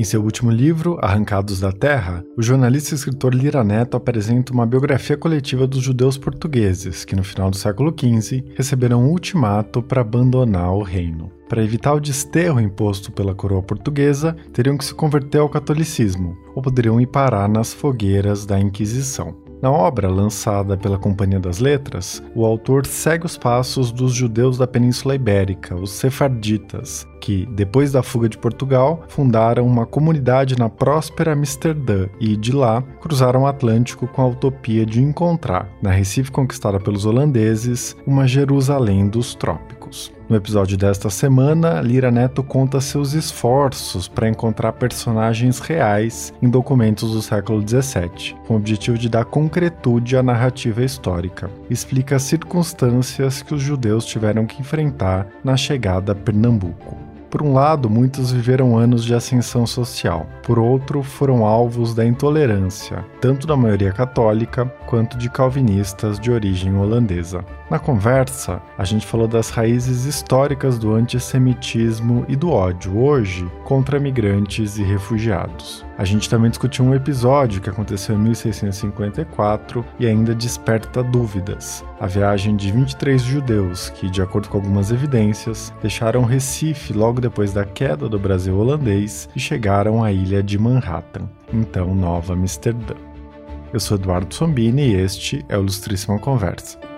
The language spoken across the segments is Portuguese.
Em seu último livro, Arrancados da Terra, o jornalista e escritor Lira Neto apresenta uma biografia coletiva dos judeus portugueses que, no final do século XV, receberam um ultimato para abandonar o reino. Para evitar o desterro imposto pela coroa portuguesa, teriam que se converter ao catolicismo, ou poderiam ir parar nas fogueiras da Inquisição. Na obra, lançada pela Companhia das Letras, o autor segue os passos dos judeus da Península Ibérica, os sefarditas, que, depois da fuga de Portugal, fundaram uma comunidade na próspera Amsterdã e, de lá, cruzaram o Atlântico com a utopia de encontrar, na Recife conquistada pelos holandeses, uma Jerusalém dos trópicos. No episódio desta semana, Lira Neto conta seus esforços para encontrar personagens reais em documentos do século XVII, com o objetivo de dar concretude à narrativa histórica. Explica as circunstâncias que os judeus tiveram que enfrentar na chegada a Pernambuco. Por um lado, muitos viveram anos de ascensão social, por outro, foram alvos da intolerância, tanto da maioria católica quanto de calvinistas de origem holandesa. Na conversa, a gente falou das raízes históricas do antissemitismo e do ódio hoje contra migrantes e refugiados. A gente também discutiu um episódio que aconteceu em 1654 e ainda desperta dúvidas. A viagem de 23 judeus que, de acordo com algumas evidências, deixaram Recife logo depois da queda do Brasil holandês e chegaram à ilha de Manhattan, então Nova Amsterdã. Eu sou Eduardo Sombini e este é o Ilustríssima Conversa.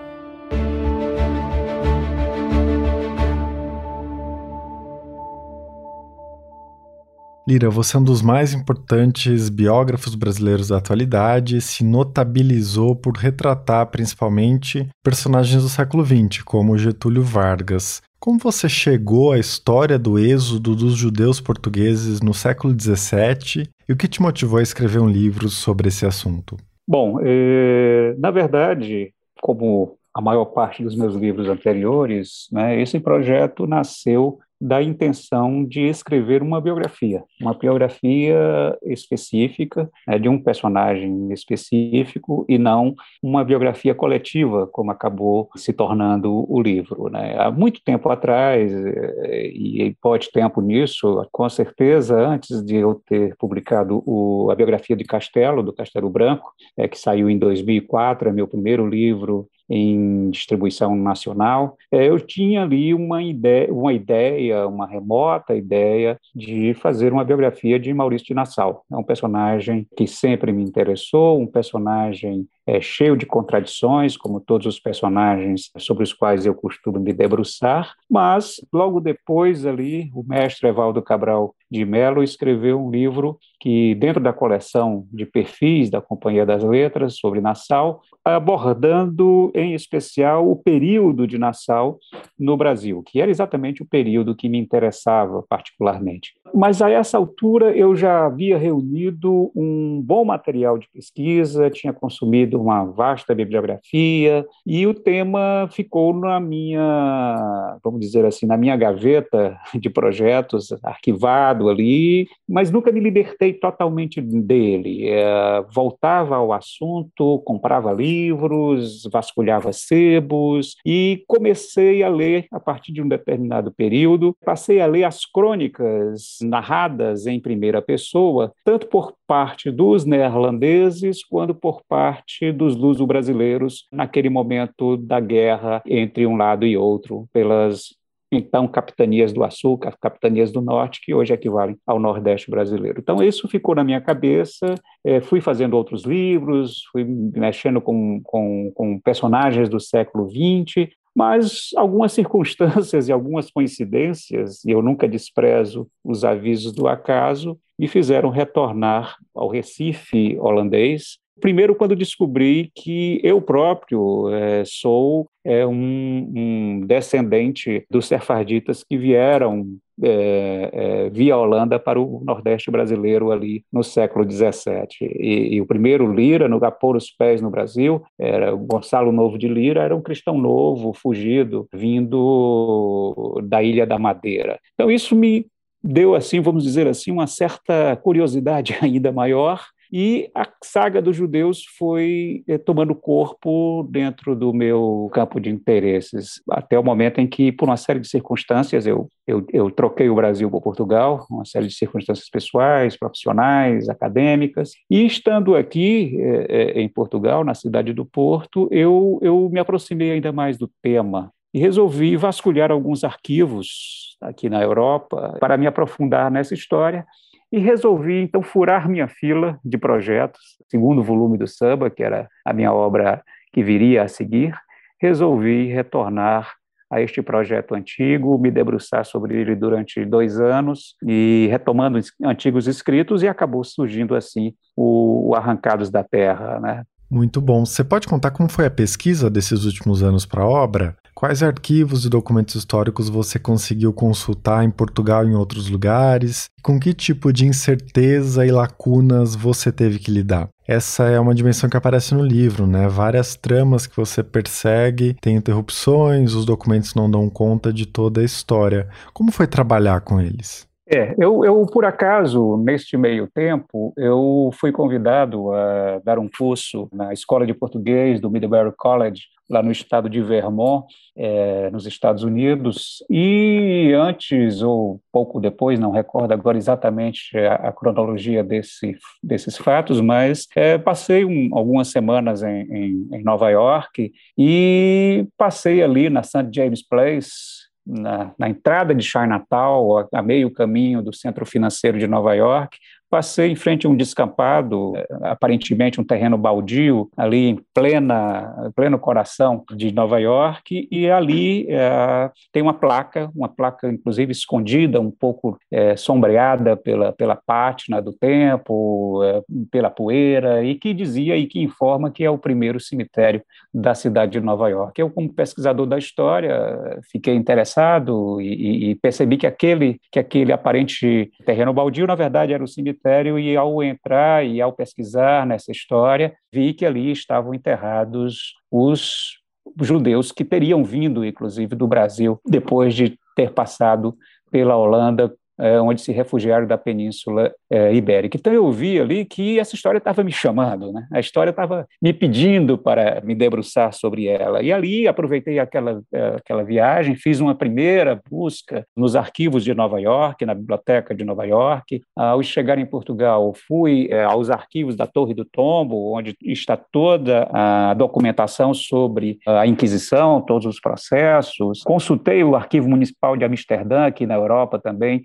Lira, você é um dos mais importantes biógrafos brasileiros da atualidade, se notabilizou por retratar principalmente personagens do século XX, como Getúlio Vargas. Como você chegou à história do êxodo dos judeus portugueses no século XVII e o que te motivou a escrever um livro sobre esse assunto? Bom, eh, na verdade, como a maior parte dos meus livros anteriores, né, esse projeto nasceu da intenção de escrever uma biografia, uma biografia específica né, de um personagem específico e não uma biografia coletiva, como acabou se tornando o livro. Né? Há muito tempo atrás, e pode tempo nisso, com certeza, antes de eu ter publicado o, a biografia de Castelo, do Castelo Branco, é, que saiu em 2004, é meu primeiro livro em distribuição nacional, é, eu tinha ali uma ideia, uma ideia, uma remota ideia de fazer uma biografia de Maurício de Nassau. É um personagem que sempre me interessou, um personagem é, cheio de contradições, como todos os personagens sobre os quais eu costumo me debruçar, mas logo depois ali o mestre Evaldo Cabral de Mello escreveu um livro que, dentro da coleção de perfis da Companhia das Letras sobre Nassau, abordando em especial o período de Nassau no Brasil, que era exatamente o período que me interessava particularmente. Mas a essa altura eu já havia reunido um bom material de pesquisa, tinha consumido uma vasta bibliografia e o tema ficou na minha, vamos dizer assim, na minha gaveta de projetos, arquivado ali, mas nunca me libertei totalmente dele. É, voltava ao assunto, comprava livros, vasculhava sebos e comecei a ler a partir de um determinado período. Passei a ler as crônicas narradas em primeira pessoa, tanto por parte dos neerlandeses quanto por parte dos luso-brasileiros naquele momento da guerra entre um lado e outro pelas então capitanias do Açúcar, capitanias do Norte, que hoje equivalem ao Nordeste brasileiro. Então, isso ficou na minha cabeça, é, fui fazendo outros livros, fui mexendo com, com, com personagens do século XX, mas algumas circunstâncias e algumas coincidências, e eu nunca desprezo os avisos do acaso, me fizeram retornar ao Recife holandês. Primeiro, quando descobri que eu próprio é, sou é, um, um, descendente dos sefarditas que vieram é, é, via Holanda para o Nordeste brasileiro ali no século XVII. E, e, o primeiro Lira, no a pôr os pés no Brasil, era Gonçalo Novo de Lira, era um cristão novo, fugido, vindo da Ilha da Madeira. Então isso me deu assim, vamos dizer assim, uma certa curiosidade ainda maior e a saga dos judeus foi eh, tomando corpo dentro do meu campo de interesses, até o momento em que, por uma série de circunstâncias, eu, eu, eu troquei o Brasil por Portugal, uma série de circunstâncias pessoais, profissionais, acadêmicas, e estando aqui eh, em Portugal, na cidade do Porto, eu, eu me aproximei ainda mais do tema e resolvi vasculhar alguns arquivos aqui na Europa para me aprofundar nessa história e resolvi então furar minha fila de projetos, segundo volume do samba, que era a minha obra que viria a seguir, resolvi retornar a este projeto antigo, me debruçar sobre ele durante dois anos e retomando antigos escritos e acabou surgindo assim o, Arrancados da Terra, né? Muito bom. Você pode contar como foi a pesquisa desses últimos anos para a obra? Quais arquivos e documentos históricos você conseguiu consultar em Portugal e em outros lugares? Com que tipo de incerteza e lacunas você teve que lidar? Essa é uma dimensão que aparece no livro, né? Várias tramas que você persegue, tem interrupções, os documentos não dão conta de toda a história. Como foi trabalhar com eles? É, eu, eu, por acaso, neste meio tempo, eu fui convidado a dar um curso na Escola de Português do Middlebury College, lá no estado de Vermont, é, nos Estados Unidos, e antes ou pouco depois, não recordo agora exatamente a, a cronologia desse, desses fatos, mas é, passei um, algumas semanas em, em, em Nova York e passei ali na St. James Place, na, na, entrada de Chinatown, a meio caminho do centro financeiro de Nova York, Passei em frente a um descampado, eh, aparentemente um terreno baldio, ali em plena, pleno coração de Nova York, e ali é, tem uma placa, uma placa inclusive escondida, um pouco é, sombreada pela, pela pátina do tempo, é, pela poeira, e que dizia e que informa que é o primeiro cemitério da cidade de Nova York. Eu, como pesquisador da história, fiquei interessado e, e percebi que aquele, que aquele aparente terreno baldio, na verdade, era o cemitério cemitério e ao entrar e ao pesquisar nessa história, vi que ali estavam enterrados os judeus que teriam vindo, inclusive, do Brasil, depois de ter passado pela Holanda é, onde se refugiaram da Península é, Ibérica. Então eu vi ali que essa história estava me chamando, né? a história estava me pedindo para me debruçar sobre ela. E ali aproveitei aquela, é, aquela viagem, fiz uma primeira busca nos arquivos de Nova York, na biblioteca de Nova York. Ao chegar em Portugal, fui é, aos arquivos da Torre do Tombo, onde está toda a documentação sobre a Inquisição, todos os processos. Consultei o Arquivo Municipal de Amsterdã, aqui na Europa também,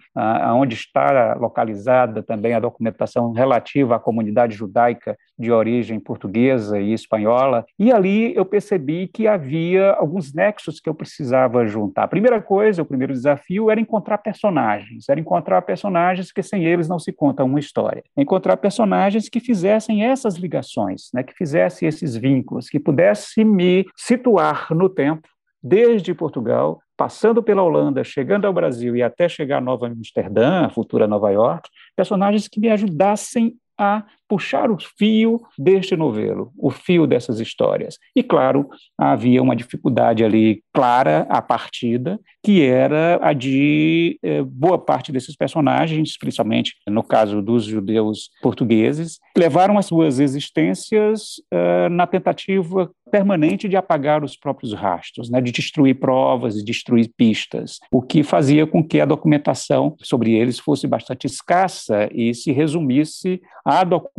onde está localizada também a documentação relativa à comunidade judaica de origem portuguesa e espanhola, e ali eu percebi que havia alguns nexos que eu precisava juntar. A primeira coisa, o primeiro desafio era encontrar personagens, era encontrar personagens que sem eles não se conta uma história, encontrar personagens que fizessem essas ligações, né, que fizessem esses vínculos, que pudesse me situar no tempo desde Portugal passando pela Holanda, chegando ao Brasil e até chegar a Nova Amsterdã, a futura Nova York, personagens que me ajudassem a puxar o fio deste novelo, o fio dessas histórias. E, claro, havia uma dificuldade ali clara à partida, que era a de eh, boa parte desses personagens, principalmente no caso dos judeus portugueses, levaram as suas existências eh, na tentativa permanente de apagar os próprios rastros, né, de destruir provas, de destruir pistas, o que fazia com que a documentação sobre eles fosse bastante escassa e se resumisse à documentação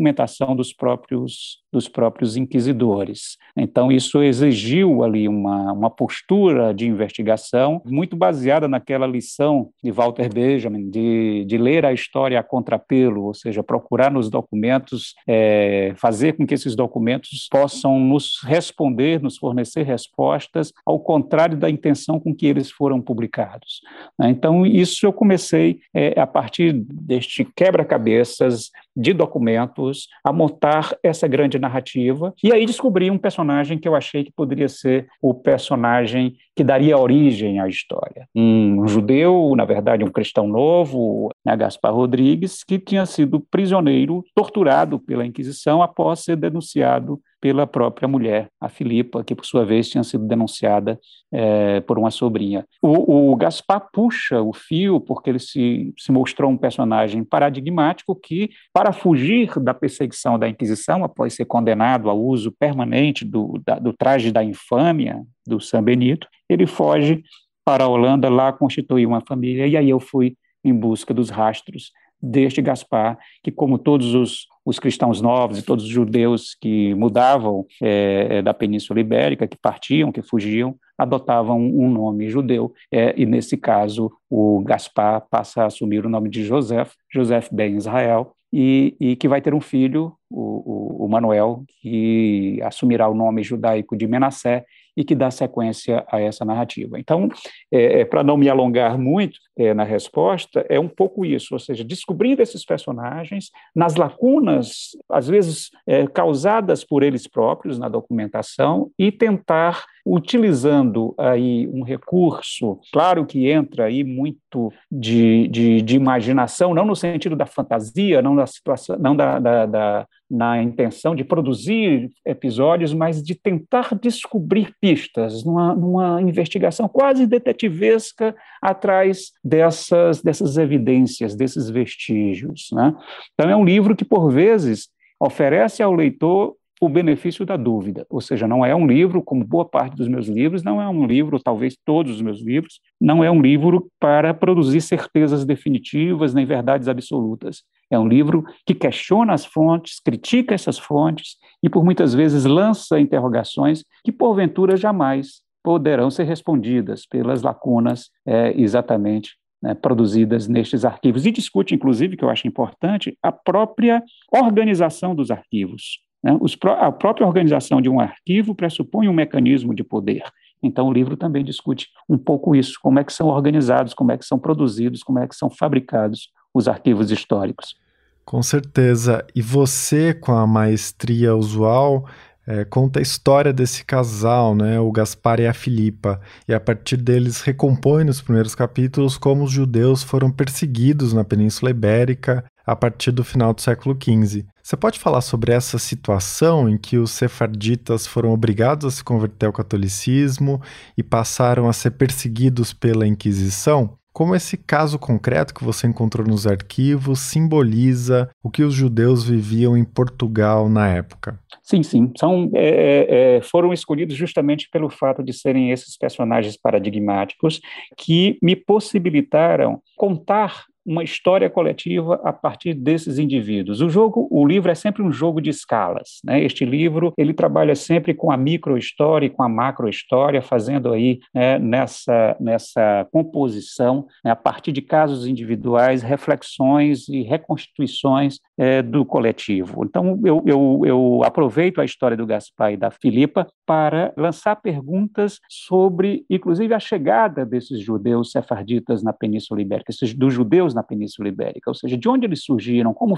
dos próprios dos próprios inquisidores. Então, isso exigiu ali uma, uma postura de investigação muito baseada naquela lição de Walter Benjamin, de, de ler a história a contrapelo, ou seja, procurar nos documentos, é, fazer com que esses documentos possam nos responder, nos fornecer respostas, ao contrário da intenção com que eles foram publicados. Né? Então, isso eu comecei, é, a partir deste quebra-cabeças de documentos, a montar essa grande narrativa. E aí descobri um personagem que eu achei que poderia ser o personagem que daria origem à história. Um judeu, na verdade, um cristão novo, né, Gaspar Rodrigues, que tinha sido prisioneiro, torturado pela Inquisição após ser denunciado pela própria mulher, a Filipa, que por sua vez tinha sido denunciada é, por uma sobrinha. O, o, Gaspar puxa o fio porque ele se, se mostrou um personagem paradigmático que, para fugir da perseguição da Inquisição, após ser condenado ao uso permanente do, da, do traje da infâmia do São Benito, ele foge para a Holanda, lá constituir uma família, e aí eu fui em busca dos rastros deste Gaspar, que, como todos os, os cristãos novos e todos os judeus que mudavam é, da Península Ibérica, que partiam, que fugiam, adotavam um nome judeu, é, e nesse caso o Gaspar passa a assumir o nome de José, José ben Israel, e, e, que vai ter um filho, o, o, o Manuel, que assumirá o nome judaico de Menassé e que dá sequência a essa narrativa. Então, é, é para não me alongar muito é, na resposta, é um pouco isso, ou seja, descobrindo esses personagens nas lacunas, às vezes é, causadas por eles próprios na documentação, e tentar, utilizando aí um recurso, claro que entra aí muito de, de, de imaginação, não no sentido da fantasia, não da situação, não da, da, da na intenção de produzir episódios, mas de tentar descobrir pistas, numa, numa investigação quase detetivesca atrás dessas, dessas evidências, desses vestígios. Né? Então, é um livro que, por vezes, oferece ao leitor o benefício da dúvida, ou seja, não é um livro, como boa parte dos meus livros, não é um livro, talvez todos os meus livros, não é um livro para produzir certezas definitivas nem verdades absolutas. É um livro que questiona as fontes, critica essas fontes e, por muitas vezes, lança interrogações que, porventura, jamais poderão ser respondidas pelas lacunas é, exatamente né, produzidas nestes arquivos. E discute, inclusive, que eu acho importante, a própria organização dos arquivos. Né? Os, a própria organização de um arquivo pressupõe um mecanismo de poder. Então, o livro também discute um pouco isso, como é que são organizados, como é que são produzidos, como é que são fabricados os arquivos históricos. Com certeza. E você, com a maestria usual, é, conta a história desse casal, né, o Gaspar e a Filipa, e a partir deles recompõe nos primeiros capítulos como os judeus foram perseguidos na Península Ibérica a partir do final do século XV. Você pode falar sobre essa situação em que os sefarditas foram obrigados a se converter ao catolicismo e passaram a ser perseguidos pela Inquisição? Como esse caso concreto que você encontrou nos arquivos simboliza o que os judeus viviam em Portugal na época? Sim, sim. São, é, é, é, foram escolhidos justamente pelo fato de serem esses personagens paradigmáticos que me possibilitaram contar uma história coletiva a partir desses indivíduos. O jogo, o livro é sempre um jogo de escalas. Né? Este livro ele trabalha sempre com a microhistória e com a macrohistória, fazendo aí né, nessa nessa composição né, a partir de casos individuais, reflexões e reconstituições é, do coletivo. Então eu, eu, eu aproveito a história do Gaspar e da Filipa para lançar perguntas sobre, inclusive, a chegada desses judeus sefarditas na Península Ibérica, esses, dos judeus na Península Ibérica, ou seja, de onde eles surgiram, como,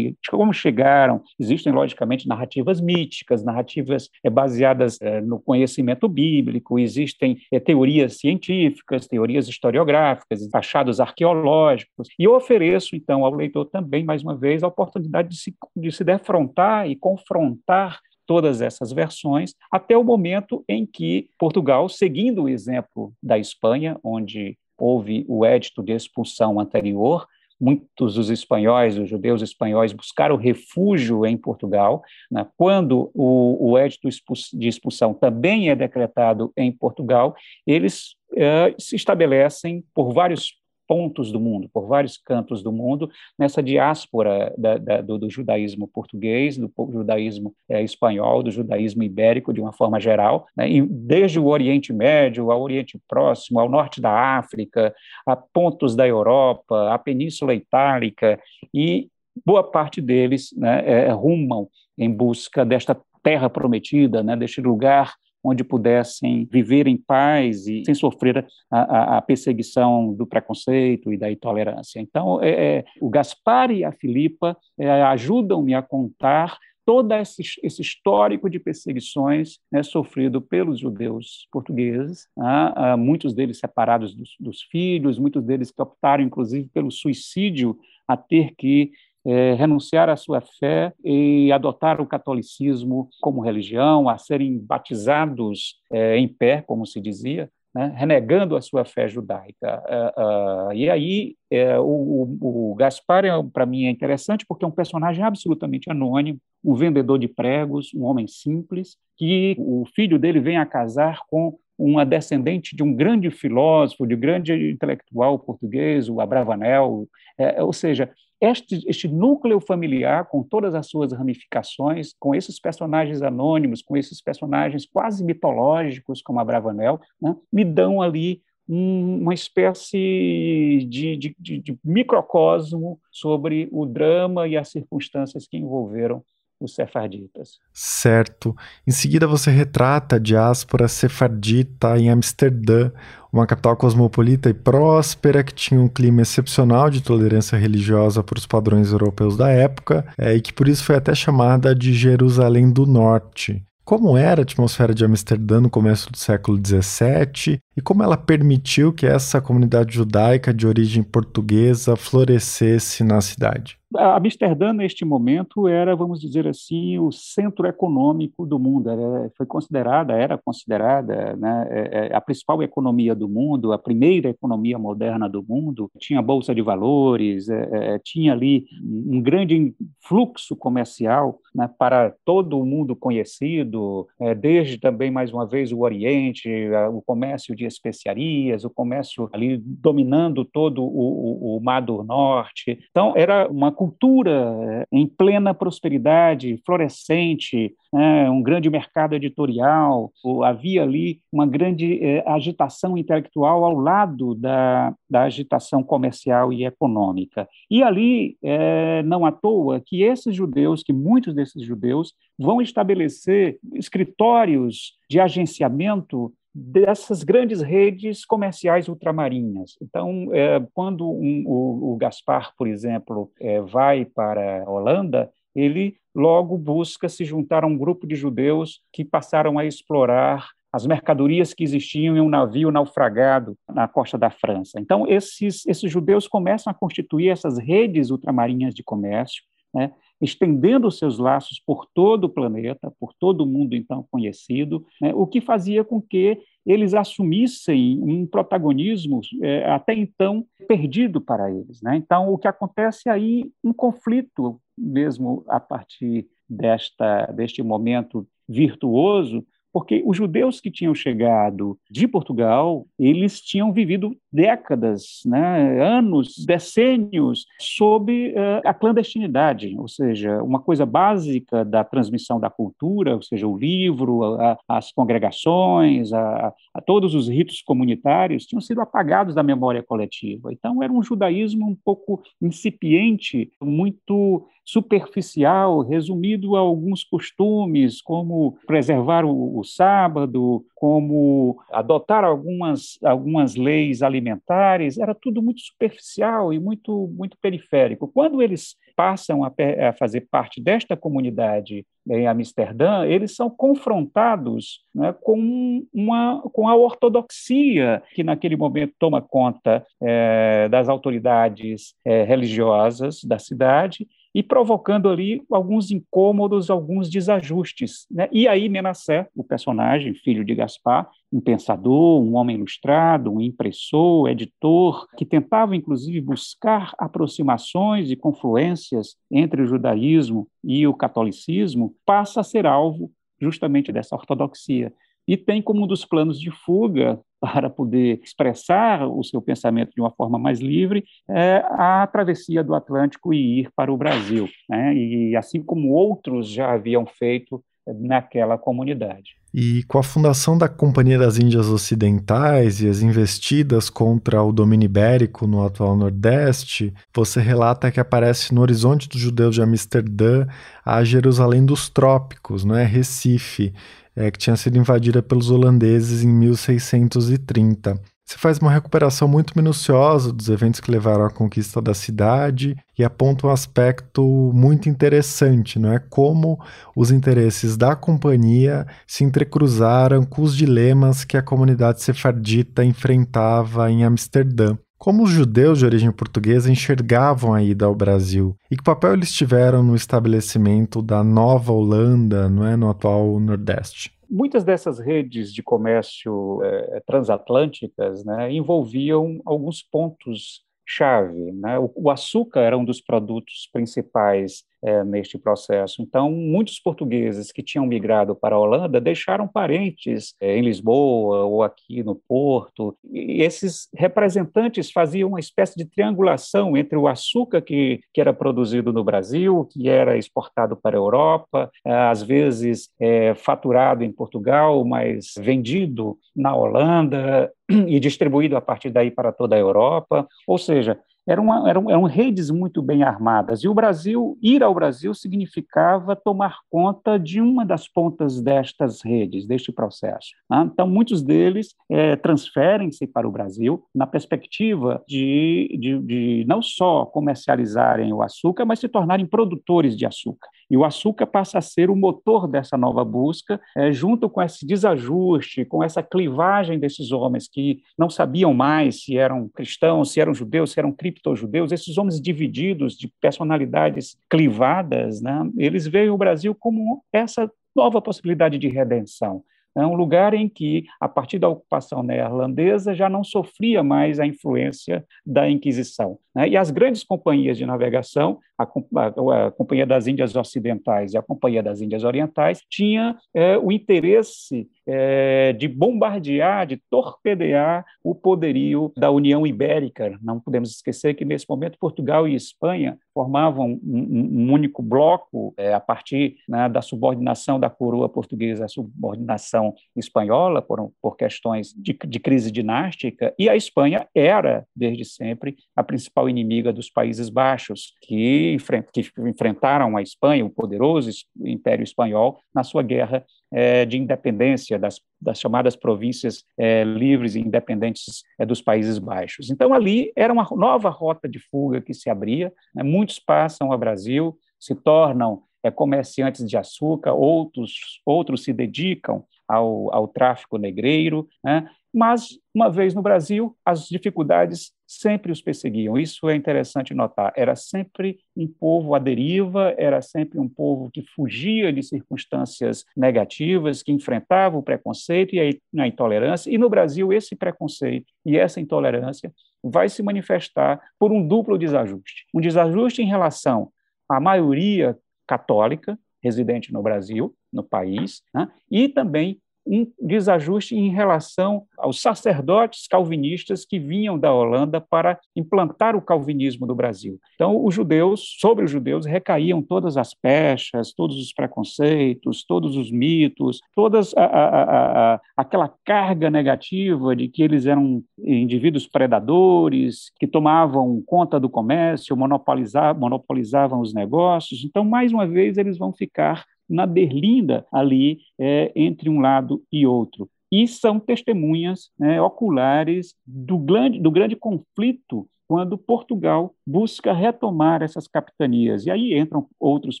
como chegaram. Existem, logicamente, narrativas míticas, narrativas é, baseadas é, no conhecimento bíblico, existem é, teorias científicas, teorias historiográficas, achados arqueológicos, e eu ofereço, então, ao leitor também, mais uma vez, a oportunidade de se, de se defrontar e confrontar todas essas versões, até o momento em que Portugal, seguindo o exemplo da Espanha, onde houve o édito de expulsão anterior, muitos dos espanhóis, os judeus espanhóis, buscaram refúgio em Portugal. Né? Quando o, o édito de expulsão também é decretado em Portugal, eles uh, se estabelecem por vários pontos do mundo, por vários cantos do mundo, nessa diáspora da, da, do, do, judaísmo português, do judaísmo é, espanhol, do judaísmo ibérico, de uma forma geral, né, desde o Oriente Médio ao Oriente Próximo, ao norte da África, a pontos da Europa, a Península Itálica, e boa parte deles né, é, rumam em busca desta terra prometida, né, deste lugar onde pudessem viver em paz e sem sofrer a, a perseguição do preconceito e da intolerância. Então, é, é, o Gaspar e a Filipa é, ajudam-me a contar todo esse, esse, histórico de perseguições né, sofrido pelos judeus portugueses, né, ah, muitos deles separados dos, dos, filhos, muitos deles que optaram, inclusive, pelo suicídio a ter que é, renunciar à sua fé e adotar o catolicismo como religião, a serem batizados é, em pé, como se dizia, né, renegando a sua fé judaica. Uh, uh, e aí, uh, o, o, Gaspar, é, para mim, é interessante porque é um personagem absolutamente anônimo, um vendedor de pregos, um homem simples, que o filho dele vem a casar com uma descendente de um grande filósofo, de um grande intelectual português, o Abravanel, é, ou seja, este, este núcleo familiar, com todas as suas ramificações, com esses personagens anônimos, com esses personagens quase mitológicos, como a Bravanel, né, me dão ali um, uma espécie de, de, de microcosmo sobre o drama e as circunstâncias que envolveram os sefarditas. Certo. Em seguida, você retrata a diáspora sefardita em Amsterdã, uma capital cosmopolita e próspera que tinha um clima excepcional de tolerância religiosa para os padrões europeus da época é, e que por isso foi até chamada de Jerusalém do Norte. Como era a atmosfera de Amsterdã no começo do século XVII e como ela permitiu que essa comunidade judaica de origem portuguesa florescesse na cidade? Amsterdã, neste momento, era, vamos dizer assim, o centro econômico do mundo. Era, foi considerada, era considerada né, é, é, a principal economia do mundo, a primeira economia moderna do mundo. Tinha bolsa de valores, é, tinha ali um grande fluxo comercial né, para todo o mundo conhecido, desde também, mais uma vez, o Oriente, o comércio de especiarias, o comércio ali dominando todo o, o, o Mar do Norte. Então, era uma cultura eh, em plena prosperidade, florescente, né, um grande mercado editorial, havia ali uma grande eh, agitação intelectual ao lado da, da agitação comercial e econômica. E ali, eh, não à toa, que esses judeus, que muitos desses judeus, vão estabelecer escritórios de agenciamento dessas grandes redes comerciais ultramarinas. Então, é, quando um, o, o, Gaspar, por exemplo, é, vai para a Holanda, ele logo busca se juntar a um grupo de judeus que passaram a explorar as mercadorias que existiam em um navio naufragado na costa da França. Então, esses, esses judeus começam a constituir essas redes ultramarinhas de comércio, né? Estendendo seus laços por todo o planeta, por todo o mundo então conhecido, né, o que fazia com que eles assumissem um protagonismo é, até então perdido para eles. Né? Então, o que acontece aí, um conflito mesmo a partir desta, deste momento virtuoso, porque os judeus que tinham chegado de Portugal, eles tinham vivido décadas, né, anos, decênios sob uh, a clandestinidade, ou seja, uma coisa básica da transmissão da cultura, ou seja, o livro, a, as congregações, a, a, todos os ritos comunitários tinham sido apagados da memória coletiva. Então era um judaísmo um pouco incipiente, muito superficial, resumido a alguns costumes, como preservar o, o sábado, como adotar algumas, algumas leis alimentares, era tudo muito superficial e muito, muito periférico. Quando eles passam a, a fazer parte desta comunidade em Amsterdã, eles são confrontados né, com, uma, com a ortodoxia que naquele momento toma conta é, das autoridades é, religiosas da cidade e provocando ali alguns incômodos, alguns desajustes. Né? E aí Menassé, o personagem, filho de Gaspar, um pensador, um homem ilustrado, um impressor, editor, que tentava inclusive buscar aproximações e confluências entre o judaísmo e o catolicismo, passa a ser alvo justamente dessa ortodoxia e tem como um dos planos de fuga para poder expressar o seu pensamento de uma forma mais livre é a travessia do Atlântico e ir para o Brasil, né? e assim como outros já haviam feito naquela comunidade. E com a fundação da Companhia das Índias Ocidentais e as investidas contra o domínio ibérico no atual Nordeste, você relata que aparece no horizonte dos judeus de Amsterdã a Jerusalém dos Trópicos, não é Recife, é, que tinha sido invadida pelos holandeses em 1630. Você faz uma recuperação muito minuciosa dos eventos que levaram à conquista da cidade e aponta um aspecto muito interessante, não é? Como os interesses da companhia se entrecruzaram com os dilemas que a comunidade sefardita enfrentava em Amsterdã. Como os judeus de origem portuguesa enxergavam a ida ao Brasil e que papel eles tiveram no estabelecimento da Nova Holanda, não é, no atual Nordeste. Muitas dessas redes de comércio eh, transatlânticas né, envolviam alguns pontos chave. Né? O, o, açúcar era um dos produtos principais é, neste processo. Então, muitos portugueses que tinham migrado para a Holanda deixaram parentes é, em Lisboa ou aqui no Porto, e esses representantes faziam uma espécie de triangulação entre o açúcar que, que era produzido no Brasil, que era exportado para a Europa, é, às vezes é, faturado em Portugal, mas vendido na Holanda e distribuído a partir daí para toda a Europa. Ou seja, eram, eram, eram redes muito bem armadas. E o Brasil, ir ao Brasil, significava tomar conta de uma das pontas destas redes, deste processo. Né? Então, muitos deles é, transferem-se para o Brasil na perspectiva de, de, de não só comercializarem o açúcar, mas se tornarem produtores de açúcar. E o açúcar passa a ser o motor dessa nova busca, é, junto com esse desajuste, com essa clivagem desses homens que não sabiam mais se eram cristãos, se eram judeus, se eram criptojudeus, esses homens divididos, de personalidades clivadas, né, eles veem o Brasil como essa nova possibilidade de redenção. É um lugar em que, a partir da ocupação neerlandesa, já não sofria mais a influência da Inquisição. Né? E as grandes companhias de navegação, a, a, a, Companhia das Índias Ocidentais e a Companhia das Índias Orientais, tinha é, o interesse é, de bombardear, de torpedear o poderio da União Ibérica. Não podemos esquecer que, nesse momento, Portugal e Espanha formavam um, um único bloco é, a partir né, da subordinação da coroa portuguesa à subordinação espanhola, por, por questões de, de crise dinástica, e a Espanha era, desde sempre, a principal inimiga dos Países Baixos, que, que enfrentaram a Espanha, o poderoso Império Espanhol, na sua guerra é, de independência das, das chamadas províncias é, livres e independentes é, dos Países Baixos. Então, ali era uma nova rota de fuga que se abria, né? muitos passam ao Brasil, se tornam comerciantes de açúcar, outros, outros se dedicam ao, ao tráfico negreiro, né? mas, uma vez no Brasil, as dificuldades sempre os perseguiam. Isso é interessante notar. Era sempre um povo à deriva, era sempre um povo que fugia de circunstâncias negativas, que enfrentava o preconceito e a intolerância. E no Brasil, esse preconceito e essa intolerância vai se manifestar por um duplo desajuste. Um desajuste em relação à maioria católica residente no Brasil, no país, né? e também um desajuste em relação aos sacerdotes calvinistas que vinham da Holanda para implantar o calvinismo no Brasil. Então, os judeus, sobre os judeus, recaíam todas as pechas, todos os preconceitos, todos os mitos, todas a, a, a, aquela carga negativa de que eles eram indivíduos predadores, que tomavam conta do comércio, monopolizavam, monopolizavam os negócios. Então, mais uma vez, eles vão ficar na berlinda ali é, entre um lado e outro. E são testemunhas né, oculares do grande, do grande conflito quando Portugal busca retomar essas capitanias. E aí entram outros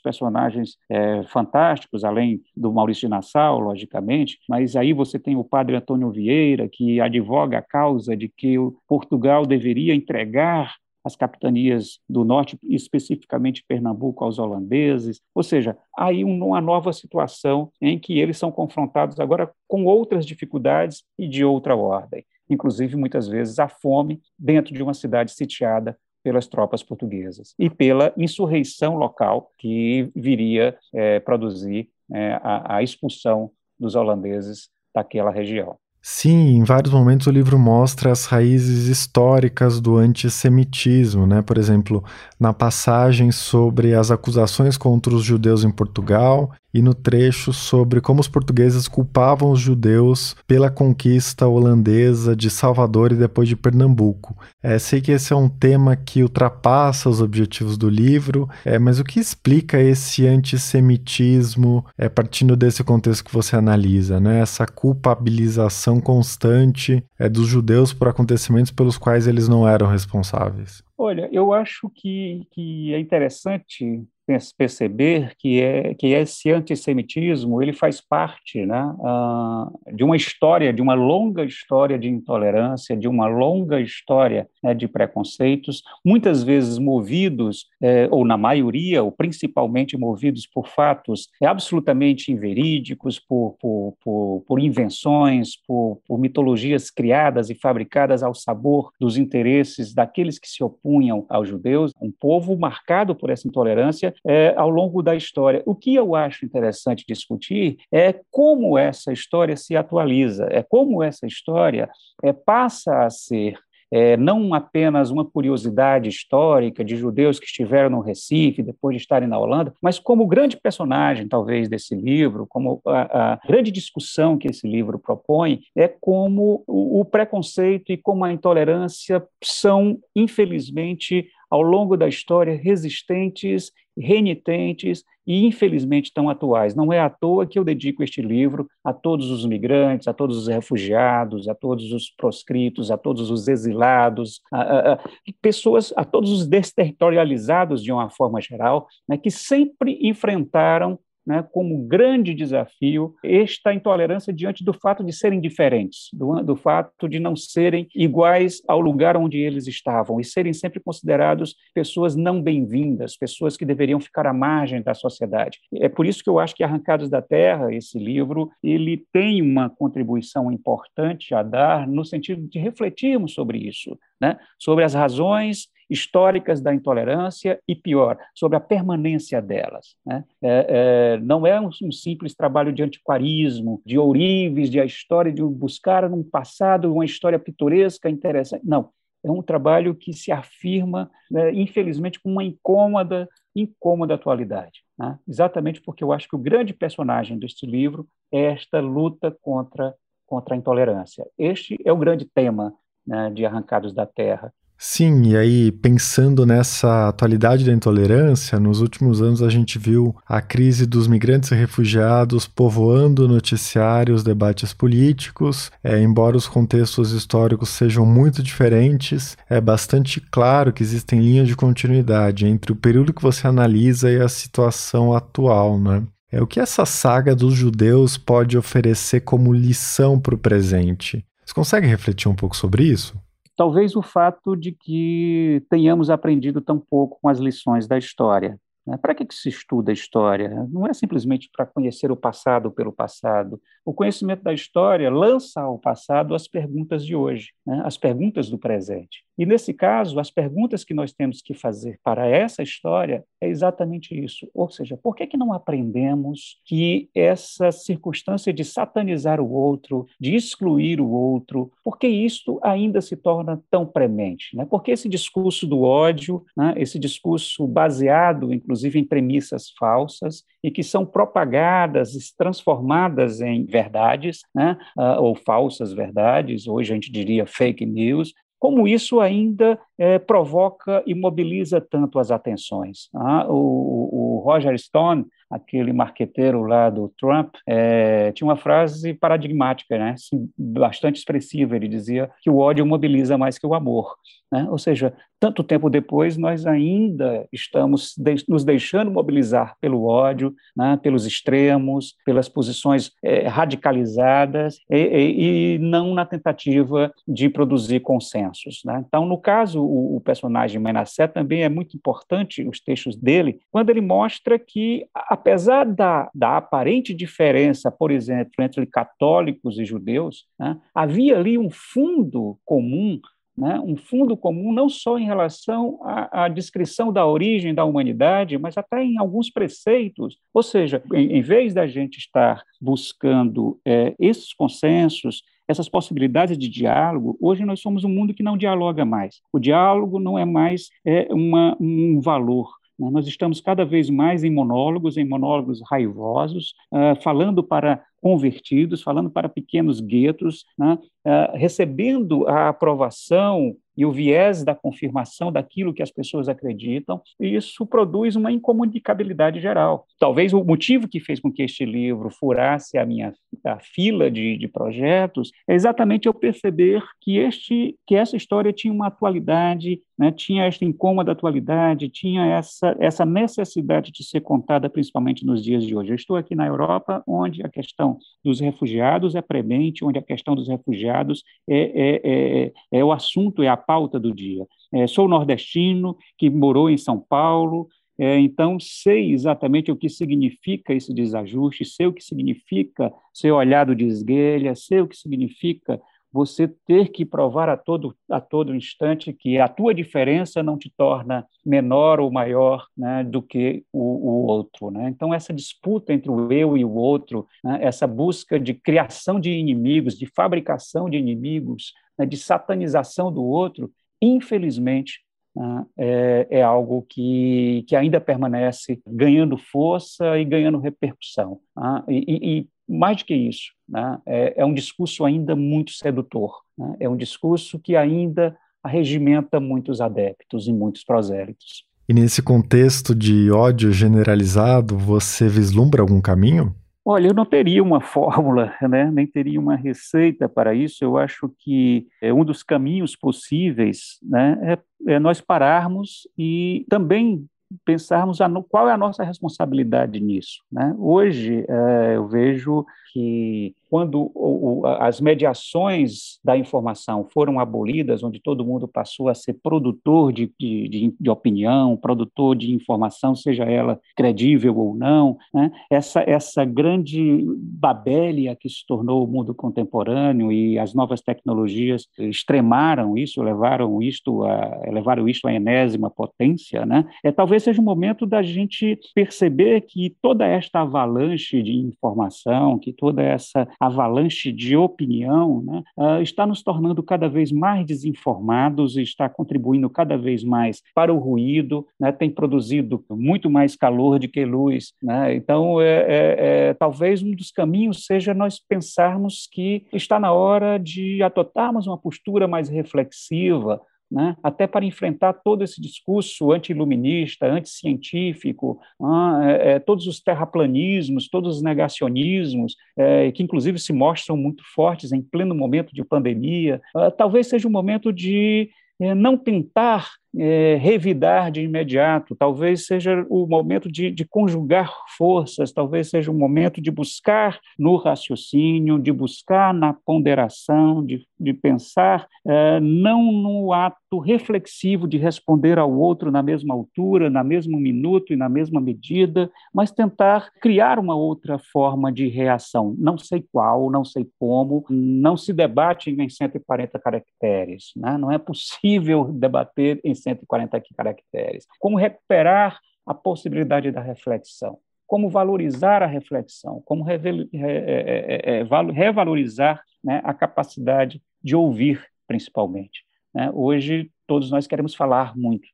personagens é, fantásticos, além do Maurício de Nassau, logicamente, mas aí você tem o padre Antônio Vieira, que advoga a causa de que Portugal deveria entregar as capitanias do norte, especificamente Pernambuco, aos holandeses. Ou seja, aí uma nova situação em que eles são confrontados agora com outras dificuldades e de outra ordem, inclusive muitas vezes a fome dentro de uma cidade sitiada pelas tropas portuguesas e pela insurreição local que viria é, produzir é, a, a expulsão dos holandeses daquela região. Sim, em vários momentos o livro mostra as raízes históricas do antissemitismo, né? Por exemplo, na passagem sobre as acusações contra os judeus em Portugal e no trecho sobre como os portugueses culpavam os judeus pela conquista holandesa de Salvador e depois de Pernambuco. É, sei que esse é um tema que ultrapassa os objetivos do livro, é, mas o que explica esse antissemitismo é, partindo desse contexto que você analisa, né? essa culpabilização constante é, dos judeus por acontecimentos pelos quais eles não eram responsáveis? Olha, eu acho que, que é interessante perceber que é que esse antissemitismo ele faz parte né, uh, de uma história de uma longa história de intolerância de uma longa história né, de preconceitos, muitas vezes movidos, é, ou na maioria, ou principalmente movidos por fatos absolutamente inverídicos, por, por, por, por invenções, por, por mitologias criadas e fabricadas ao sabor dos interesses daqueles que se opunham aos judeus, um povo marcado por essa intolerância é, ao longo da história. O que eu acho interessante discutir é como essa história se atualiza, é como essa história é, passa a ser é, não apenas uma curiosidade histórica de judeus que estiveram no Recife depois de estarem na Holanda, mas como grande personagem, talvez, desse livro, como a, a grande discussão que esse livro propõe, é como o, o preconceito e como a intolerância são, infelizmente, ao longo da história, resistentes, renitentes e, infelizmente, tão atuais. Não é à toa que eu dedico este livro a todos os migrantes, a todos os refugiados, a todos os proscritos, a todos os exilados, a, a, a pessoas, a todos os desterritorializados de uma forma geral, né, que sempre enfrentaram né, como grande desafio esta intolerância diante do fato de serem diferentes, do, do, fato de não serem iguais ao lugar onde eles estavam e serem sempre considerados pessoas não bem-vindas, pessoas que deveriam ficar à margem da sociedade. É por isso que eu acho que Arrancados da Terra, esse livro, ele tem uma contribuição importante a dar no sentido de refletirmos sobre isso, né, sobre as razões históricas da intolerância e, pior, sobre a permanência delas. Né? É, é, não é um, um, simples trabalho de antiquarismo, de ourives, de a história de buscar num passado uma história pitoresca, interessante. Não, é um trabalho que se afirma, né, infelizmente, com uma incômoda, incômoda atualidade. Né? Exatamente porque eu acho que o grande personagem deste livro é esta luta contra, contra a intolerância. Este é o grande tema né, de Arrancados da Terra. Sim, e aí pensando nessa atualidade da intolerância, nos últimos anos a gente viu a crise dos migrantes e refugiados povoando noticiários, debates políticos, é, embora os contextos históricos sejam muito diferentes, é bastante claro que existem linhas de continuidade entre o período que você analisa e a situação atual, né? É o que essa saga dos judeus pode oferecer como lição para o presente. Você consegue refletir um pouco sobre isso? Talvez o fato de que tenhamos aprendido tão pouco com as lições da história. Né? Para que, que se estuda a história? Não é simplesmente para conhecer o passado pelo passado. O conhecimento da história lança ao passado as perguntas de hoje, né? as perguntas do presente. E, nesse caso, as perguntas que nós temos que fazer para essa história é exatamente isso. Ou seja, por que, que não aprendemos que essa circunstância de satanizar o outro, de excluir o outro, por que isto ainda se torna tão premente? Né? Por que esse discurso do ódio, né? esse discurso baseado, inclusive, em premissas falsas e que são propagadas, transformadas em verdades, né? Uh, ou falsas verdades, hoje a gente diria fake news, como isso ainda é, provoca e mobiliza tanto as atenções. Ah, o, o, Roger Stone, aquele marqueteiro lá do Trump, é, tinha uma frase paradigmática, né, assim, bastante expressiva. Ele dizia que o ódio mobiliza mais que o amor. Né? Ou seja, tanto tempo depois, nós ainda estamos de, nos deixando mobilizar pelo ódio, né, pelos extremos, pelas posições é, radicalizadas e, e, e, não na tentativa de produzir consensos. Né? Então, no caso, o, o personagem Menassé também é muito importante, os textos dele, quando ele mostra que, apesar da, da aparente diferença, por exemplo, entre católicos e judeus, né, havia ali um fundo comum né, um fundo comum não só em relação à, à, descrição da origem da humanidade, mas até em alguns preceitos. Ou seja, em, em vez da gente estar buscando é, esses consensos, essas possibilidades de diálogo, hoje nós somos um mundo que não dialoga mais. O diálogo não é mais é, uma, um valor. Nós estamos cada vez mais em monólogos, em monólogos raivosos, uh, falando para convertidos, falando para pequenos guetos, né, uh, recebendo a aprovação e o viés da confirmação daquilo que as pessoas acreditam, e isso produz uma incomunicabilidade geral. Talvez o motivo que fez com que este livro furasse a minha a fila de, de projetos é exatamente eu perceber que, este, que essa história tinha uma atualidade, né, tinha esta incômoda atualidade, tinha essa, essa necessidade de ser contada, principalmente nos dias de hoje. Eu estou aqui na Europa, onde a questão dos refugiados é premente, onde a questão dos refugiados é, é, é, é o assunto, é a pauta do dia. É, sou nordestino, que morou em São Paulo, é, então, sei exatamente o que significa esse desajuste, sei o que significa ser olhado de esguelha, sei o que significa você ter que provar a todo, a todo instante que a tua diferença não te torna menor ou maior né, do que o, o outro. Né? Então, essa disputa entre o eu e o outro, né, essa busca de criação de inimigos, de fabricação de inimigos, né, de satanização do outro, infelizmente, né, é, é, algo que, que ainda permanece ganhando força e ganhando repercussão. Né? E, e, mais do que isso, né, é, é, um discurso ainda muito sedutor, né, é um discurso que ainda arregimenta muitos adeptos e muitos prosélitos. E nesse contexto de ódio generalizado, você vislumbra algum caminho? Olha, eu não teria uma fórmula, né? nem teria uma receita para isso. Eu acho que é, um dos caminhos possíveis né, é, é nós pararmos e também pensarmos a, qual é a nossa responsabilidade nisso. Né? Hoje, é, eu vejo que quando o, as mediações da informação foram abolidas, onde todo mundo passou a ser produtor de, de, de opinião, produtor de informação, seja ela credível ou não, né? essa, essa grande babélia que se tornou o mundo contemporâneo e as novas tecnologias extremaram isso, levaram isto a, levaram isto à enésima potência, né? é, talvez seja o momento da gente perceber que toda esta avalanche de informação, que toda essa avalanche de opinião né, uh, está nos tornando cada vez mais desinformados e está contribuindo cada vez mais para o ruído, né, tem produzido muito mais calor do que luz. Né? Então, é, é, é, talvez um dos caminhos seja nós pensarmos que está na hora de adotarmos uma postura mais reflexiva, né, até para enfrentar todo esse discurso anti-iluminista, anti-científico, ah, é, todos os terraplanismos, todos os negacionismos, é, que inclusive se mostram muito fortes em pleno momento de pandemia. Ah, talvez seja o momento de é, não tentar é, revidar de imediato, talvez seja o momento de, de, conjugar forças, talvez seja o momento de buscar no raciocínio, de buscar na ponderação, de, de pensar é, não no ato reflexivo de responder ao outro na mesma altura, na mesmo minuto e na mesma medida, mas tentar criar uma outra forma de reação. Não sei qual, não sei como, não se debate em 140 caracteres, né? não é possível debater em 140 caracteres. Como recuperar a possibilidade da reflexão? Como valorizar a reflexão? Como é, é, é, revalorizar né, a capacidade de ouvir, principalmente? Né? Hoje, todos nós queremos falar muito,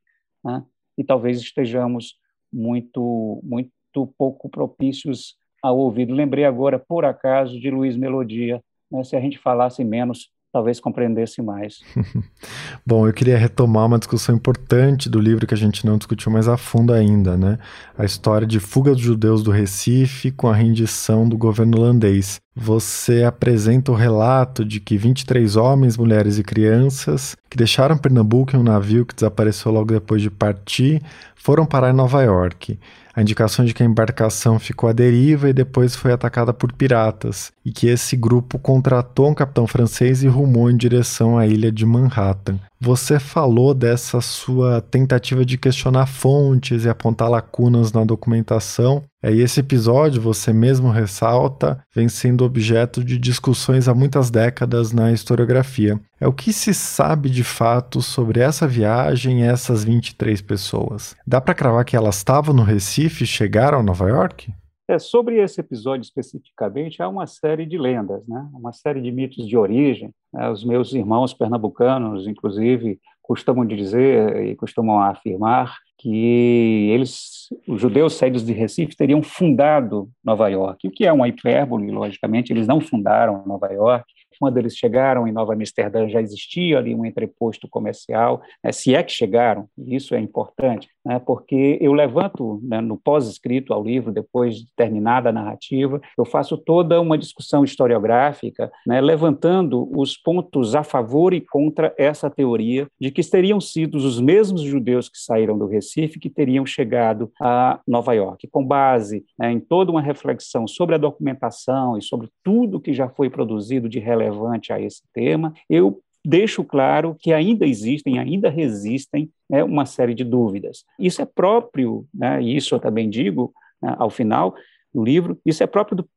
né? e talvez estejamos muito, muito pouco propícios ao ouvido. Lembrei agora, por acaso, de Luiz Melodia. Né? Se a gente falasse menos, talvez compreendesse mais. Bom, eu queria retomar uma discussão importante do livro que a gente não discutiu mais a fundo ainda, né? A história de fuga dos judeus do Recife com a rendição do governo holandês. Você apresenta o relato de que 23 homens, mulheres e crianças que deixaram Pernambuco em um navio que desapareceu logo depois de partir foram parar em Nova York a indicação de que a embarcação ficou à deriva e depois foi atacada por piratas, e que esse grupo contratou um capitão francês e rumou em direção à ilha de Manhattan. Você falou dessa sua tentativa de questionar fontes e apontar lacunas na documentação. É, e esse episódio, você mesmo ressalta, vem sendo objeto de discussões há muitas décadas na historiografia. É o que se sabe de fato sobre essa viagem e essas 23 pessoas? Dá para cravar que elas estavam no Recife e chegaram a Nova York? É, sobre esse episódio especificamente, há uma série de lendas, né? uma série de mitos de origem. Né? Os meus irmãos pernambucanos, inclusive, costumam dizer e costumam afirmar que eles, os judeus saídos de Recife, teriam fundado Nova York, o que é uma hipérbole, logicamente, eles não fundaram Nova York, quando eles chegaram em Nova Amsterdã, já existia ali um entreposto comercial, né, se é que chegaram, e isso é importante, né, porque eu levanto né, no pós-escrito ao livro, depois de terminada a narrativa, eu faço toda uma discussão historiográfica, né, levantando os pontos a favor e contra essa teoria de que teriam sido os mesmos judeus que saíram do Recife que teriam chegado a Nova York, com base né, em toda uma reflexão sobre a documentação e sobre tudo que já foi produzido de relevante a esse tema, eu deixo claro que ainda existem, ainda resistem né, uma série de dúvidas. Isso é próprio, né, e isso eu também digo né, ao final do livro, isso é próprio do,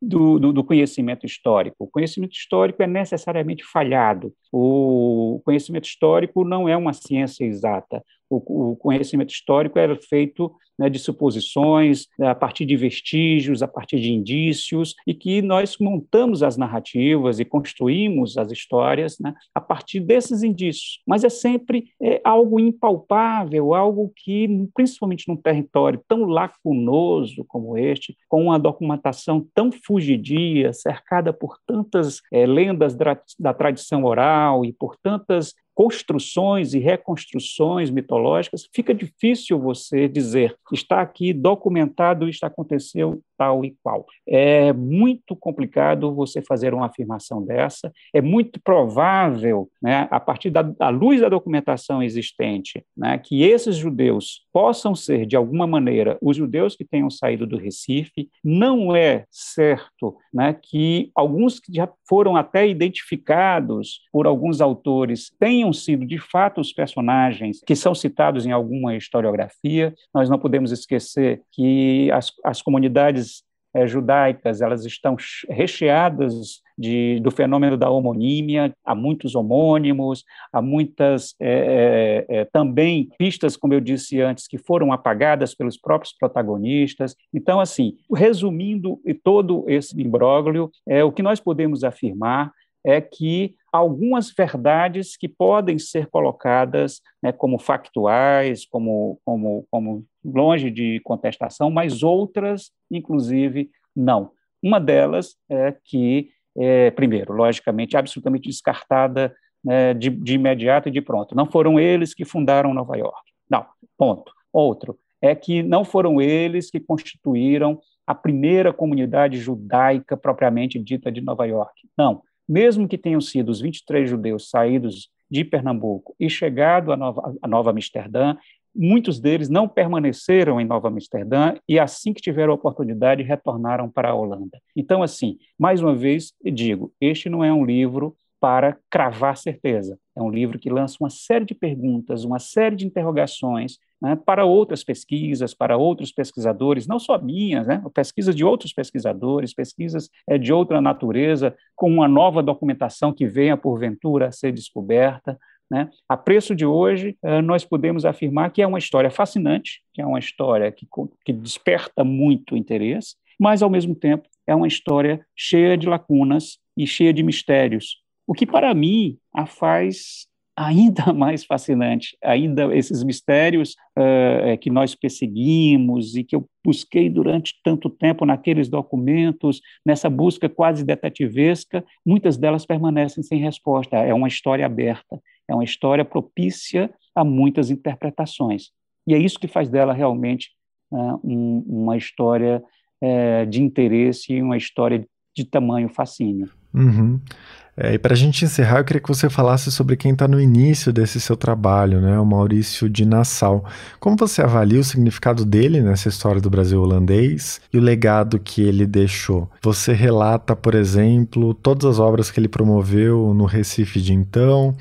do, do, do, conhecimento histórico. O conhecimento histórico é necessariamente falhado. O conhecimento histórico não é uma ciência exata. O, o conhecimento histórico era feito né, de suposições, a partir de vestígios, a partir de indícios, e que nós montamos as narrativas e construímos as histórias né, a partir desses indícios. Mas é sempre é, algo impalpável, algo que, principalmente num território tão lacunoso como este, com uma documentação tão fugidia, cercada por tantas é, lendas da, da tradição oral e por tantas construções e reconstruções mitológicas, fica difícil você dizer, está aqui documentado, isto aconteceu tal e qual. É muito complicado você fazer uma afirmação dessa, é muito provável, né, a partir da, da luz da documentação existente, né, que esses judeus possam ser, de alguma maneira, os judeus que tenham saído do Recife, não é certo né, que alguns que já foram até identificados por alguns autores tenham sido, de fato, os personagens que são citados em alguma historiografia. Nós não podemos esquecer que as, as comunidades é, judaicas elas estão recheadas de, do fenômeno da homonímia, há muitos homônimos, há muitas é, é, também pistas, como eu disse antes, que foram apagadas pelos próprios protagonistas. Então, assim, resumindo todo esse imbróglio, é, o que nós podemos afirmar é que algumas verdades que podem ser colocadas né, como factuais, como, como, como longe de contestação, mas outras, inclusive, não. Uma delas é que, é, primeiro, logicamente, absolutamente descartada né, de, de imediato e de pronto. Não foram eles que fundaram Nova York. Não, ponto. Outro é que não foram eles que constituíram a primeira comunidade judaica propriamente dita de Nova York. Não, mesmo que tenham sido os 23 judeus saídos de Pernambuco e chegado a Nova, Nova Amsterdã, muitos deles não permaneceram em Nova Amsterdã e, assim que tiveram a oportunidade, retornaram para a Holanda. Então, assim, mais uma vez, digo, este não é um livro para cravar certeza. É um livro que lança uma série de perguntas, uma série de interrogações né, para outras pesquisas, para outros pesquisadores, não só minhas, né, pesquisas de outros pesquisadores, pesquisas é, de outra natureza, com uma nova documentação que venha, porventura, a ser descoberta. Né? A preço de hoje, eh, nós podemos afirmar que é uma história fascinante, que é uma história que, que desperta muito interesse, mas, ao mesmo tempo, é uma história cheia de lacunas e cheia de mistérios, o que, para mim, a faz ainda mais fascinante, ainda esses mistérios uh, que nós perseguimos e que eu busquei durante tanto tempo naqueles documentos, nessa busca quase detetivesca, muitas delas permanecem sem resposta. É uma história aberta, é uma história propícia a muitas interpretações. E é isso que faz dela realmente uh, um, uma história uh, de interesse e uma história de tamanho fascínio. Uhum. É, e para a gente encerrar, eu queria que você falasse sobre quem está no início desse seu trabalho, né, o Maurício de Nassau. Como você avalia o significado dele nessa história do Brasil holandês e o legado que ele deixou? Você relata, por exemplo, todas as obras que ele promoveu no Recife de então,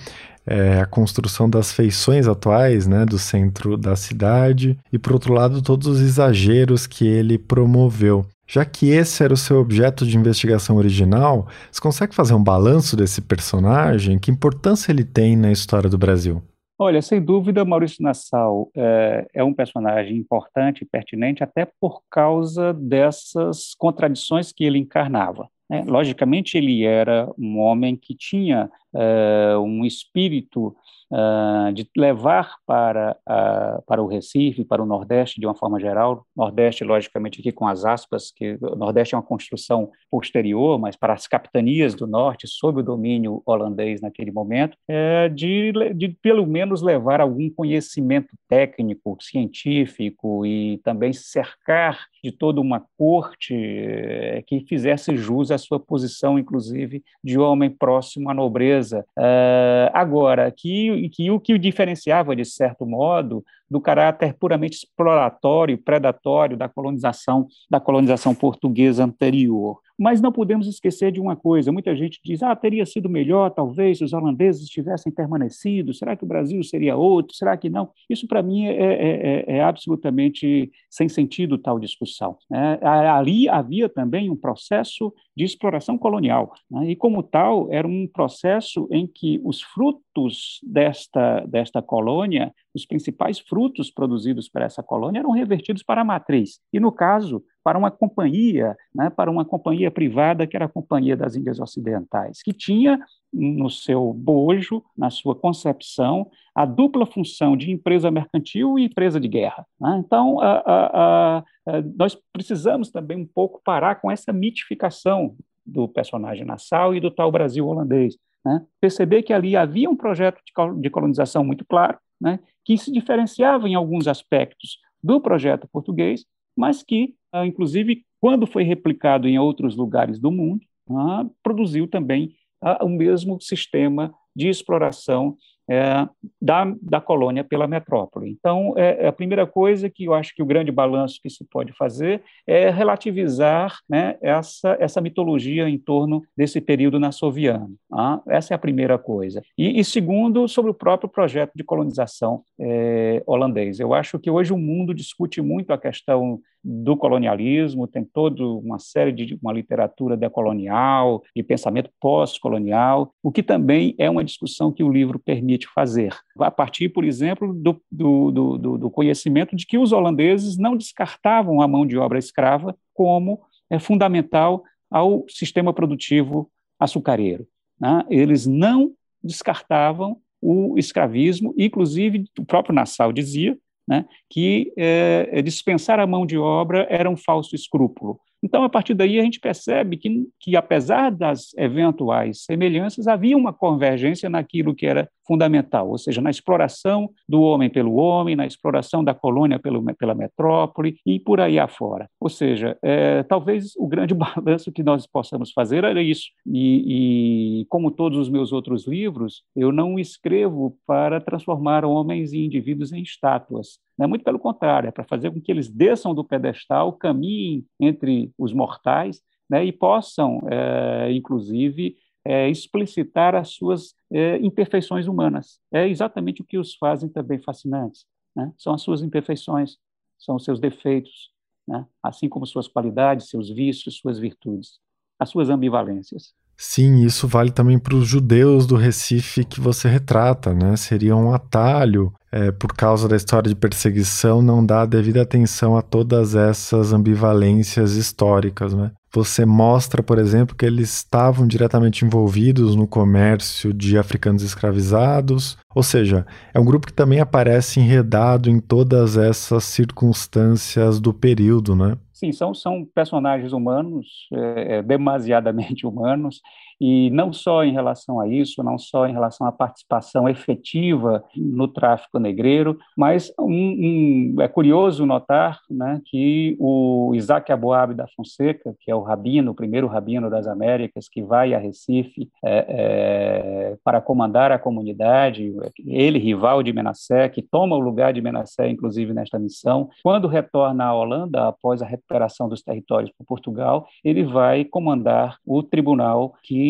é, a construção das feições atuais né, do centro da cidade e, por outro lado, todos os exageros que ele promoveu. Já que esse era o seu objeto de investigação original, você consegue fazer um balanço desse personagem? Que importância ele tem na história do Brasil? Olha, sem dúvida, Maurício Nassau é, é, um personagem importante e pertinente até por causa dessas contradições que ele encarnava. Né? Logicamente, ele era um homem que tinha é, um espírito uh, de levar para, uh, para o Recife, para o Nordeste de uma forma geral, Nordeste, logicamente, aqui com as aspas, que o Nordeste é uma construção posterior, mas para as capitanias do Norte, sob o domínio holandês naquele momento, é de, de pelo menos levar algum conhecimento técnico, científico e também cercar de toda uma corte eh, que fizesse jus à sua posição, inclusive, de homem próximo à nobreza. Uh, agora, que e que o que o diferenciava, de certo modo, do caráter puramente exploratório, predatório da colonização, da colonização portuguesa anterior. Mas não podemos esquecer de uma coisa: muita gente diz, ah, teria sido melhor, talvez, se os holandeses tivessem permanecido, será que o Brasil seria outro, será que não? Isso, para mim, é, é, é, é, absolutamente sem sentido tal discussão. Né? Ali havia também um processo de exploração colonial, né? e, como tal, era um processo em que os frutos desta, desta colônia, os principais frutos produzidos por essa colônia, eram revertidos para a matriz. E, no caso, para uma companhia, né, para uma companhia privada, que era a Companhia das Índias Ocidentais, que tinha no seu bojo, na sua concepção, a dupla função de empresa mercantil e empresa de guerra. Né? Então, a, a, a, nós precisamos também um pouco parar com essa mitificação do personagem Nassau e do tal Brasil holandês. Né? Perceber que ali havia um projeto de colonização muito claro, né, que se diferenciava em alguns aspectos do projeto português, mas que, ah, inclusive, quando foi replicado em outros lugares do mundo, ah, produziu também ah, o mesmo sistema de exploração é, da, da colônia pela metrópole. Então, é, é, a primeira coisa que eu acho que o grande balanço que se pode fazer é relativizar né, essa, essa mitologia em torno desse período nassoviano. Tá? Essa é a primeira coisa. E, e, segundo, sobre o próprio projeto de colonização é, holandês. Eu acho que hoje o mundo discute muito a questão do colonialismo, tem toda uma série de uma literatura decolonial, de pensamento pós-colonial, o que também é uma discussão que o livro permite fazer. A partir, por exemplo, do, do, do, do conhecimento de que os holandeses não descartavam a mão de obra escrava como é, fundamental ao sistema produtivo açucareiro. Né? Eles não descartavam o escravismo, inclusive o próprio Nassau dizia né, que é, dispensar a mão de obra era um falso escrúpulo. Então, a partir daí, a gente percebe que, que, apesar das eventuais semelhanças, havia uma convergência naquilo que era fundamental, ou seja, na exploração do homem pelo homem, na exploração da colônia pelo, pela metrópole e por aí afora. Ou seja, é, talvez o grande balanço que nós possamos fazer era isso. E, e, como todos os meus outros livros, eu não escrevo para transformar homens e indivíduos em estátuas. Né? Muito pelo contrário, é para fazer com que eles desçam do pedestal, caminhem entre os mortais né? e possam, é, inclusive, é, explicitar as suas é, imperfeições humanas. É exatamente o que os fazem também fascinantes. Né? São as suas imperfeições, são os seus defeitos, né? assim como suas qualidades, seus vícios, suas virtudes, as suas ambivalências. Sim, isso vale também para os judeus do Recife que você retrata, né? Seria um atalho, é, por causa da história de perseguição, não dar devida atenção a todas essas ambivalências históricas, né? Você mostra, por exemplo, que eles estavam diretamente envolvidos no comércio de africanos escravizados, ou seja, é um grupo que também aparece enredado em todas essas circunstâncias do período, né? Sim, são, são personagens humanos, é, é demasiadamente humanos, e não só em relação a isso, não só em relação à participação efetiva no tráfico negreiro, mas um, um, é curioso notar né, que o Isaac Aboab da Fonseca, que é o rabino, o primeiro rabino das Américas, que vai a Recife é, é, para comandar a comunidade, ele, rival de Menassé, que toma o lugar de Menassé, inclusive, nesta missão, quando retorna à Holanda, após a recuperação dos territórios por Portugal, ele vai comandar o tribunal que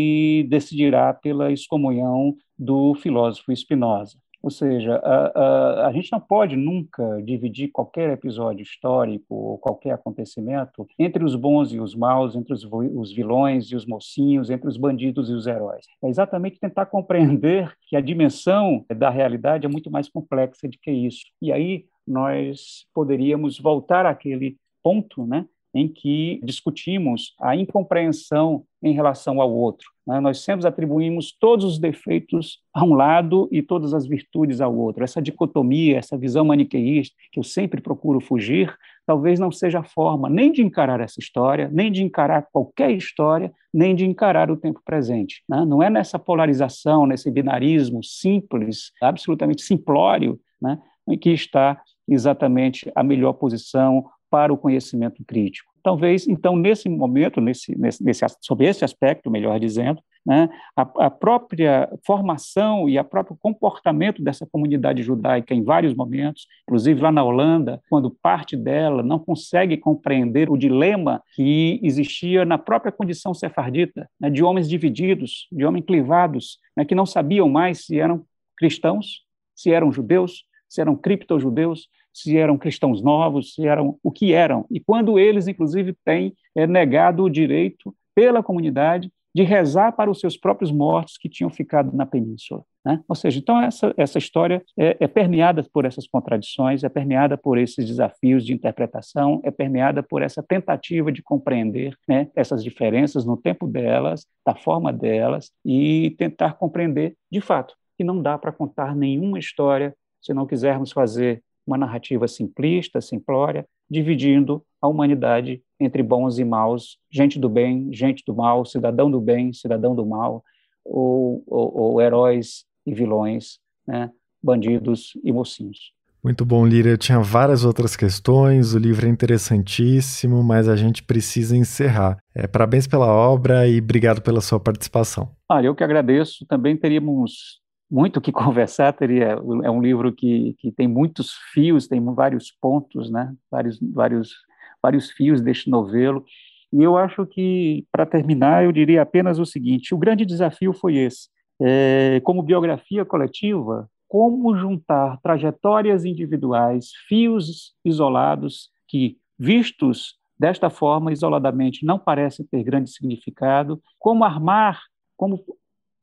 decidirá pela excomunhão do filósofo Spinoza. Ou seja, a, a, a, gente não pode nunca dividir qualquer episódio histórico ou qualquer acontecimento entre os bons e os maus, entre os, os vilões e os mocinhos, entre os bandidos e os heróis. É exatamente tentar compreender que a dimensão da realidade é muito mais complexa do que isso. E aí nós poderíamos voltar àquele ponto, né, em que discutimos a incompreensão em relação ao outro. Né? Nós sempre atribuímos todos os defeitos a um lado e todas as virtudes ao outro. Essa dicotomia, essa visão maniqueísta, que eu sempre procuro fugir, talvez não seja a forma nem de encarar essa história, nem de encarar qualquer história, nem de encarar o tempo presente. Né? Não é nessa polarização, nesse binarismo simples, absolutamente simplório, né? em que está exatamente a melhor posição para o conhecimento crítico. Talvez, então, nesse momento, nesse, nesse, nesse sobre esse aspecto, melhor dizendo, né, a, a, própria formação e o próprio comportamento dessa comunidade judaica em vários momentos, inclusive lá na Holanda, quando parte dela não consegue compreender o dilema que existia na própria condição sefardita, né, de homens divididos, de homens clivados, né, que não sabiam mais se eram cristãos, se eram judeus, se eram cripto-judeus, se eram cristãos novos, se eram o que eram. E quando eles, inclusive, têm é, negado o direito pela comunidade de rezar para os seus próprios mortos que tinham ficado na península. Né? Ou seja, então essa, essa história é, é, permeada por essas contradições, é permeada por esses desafios de interpretação, é permeada por essa tentativa de compreender né, essas diferenças no tempo delas, da forma delas, e tentar compreender, de fato, que não dá para contar nenhuma história se não quisermos fazer uma narrativa simplista, simplória, dividindo a humanidade entre bons e maus, gente do bem, gente do mal, cidadão do bem, cidadão do mal, ou, ou, ou heróis e vilões, né? bandidos e mocinhos. Muito bom, Lira. Eu tinha várias outras questões, o livro é interessantíssimo, mas a gente precisa encerrar. É, parabéns pela obra e obrigado pela sua participação. Olha, eu que agradeço. Também teríamos muito o que conversar, teria, é um livro que, que tem muitos fios, tem vários pontos, né? vários, vários, vários fios deste novelo, e eu acho que, para terminar, eu diria apenas o seguinte, o grande desafio foi esse, é, como biografia coletiva, como juntar trajetórias individuais, fios isolados, que, vistos desta forma, isoladamente, não parecem ter grande significado, como armar, como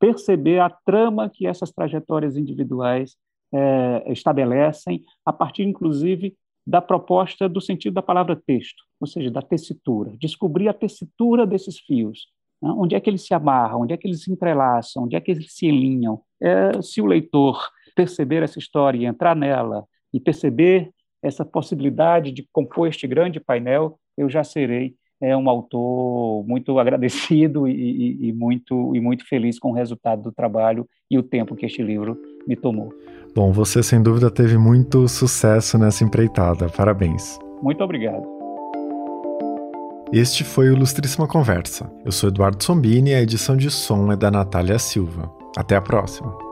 perceber a trama que essas trajetórias individuais é, estabelecem, a partir, inclusive, da proposta do sentido da palavra texto, ou seja, da tessitura, descobrir a tessitura desses fios, né? onde é que eles se amarram, onde é que eles se entrelaçam, onde é que eles se alinham. É, se o leitor perceber essa história e entrar nela e perceber essa possibilidade de compor este grande painel, eu já serei é um autor muito agradecido e, e, e, muito, e muito feliz com o resultado do trabalho e o tempo que este livro me tomou. Bom, você sem dúvida teve muito sucesso nessa empreitada. Parabéns. Muito obrigado. Este foi o Ilustríssima Conversa. Eu sou Eduardo Sombini e a edição de som é da Natália Silva. Até a próxima.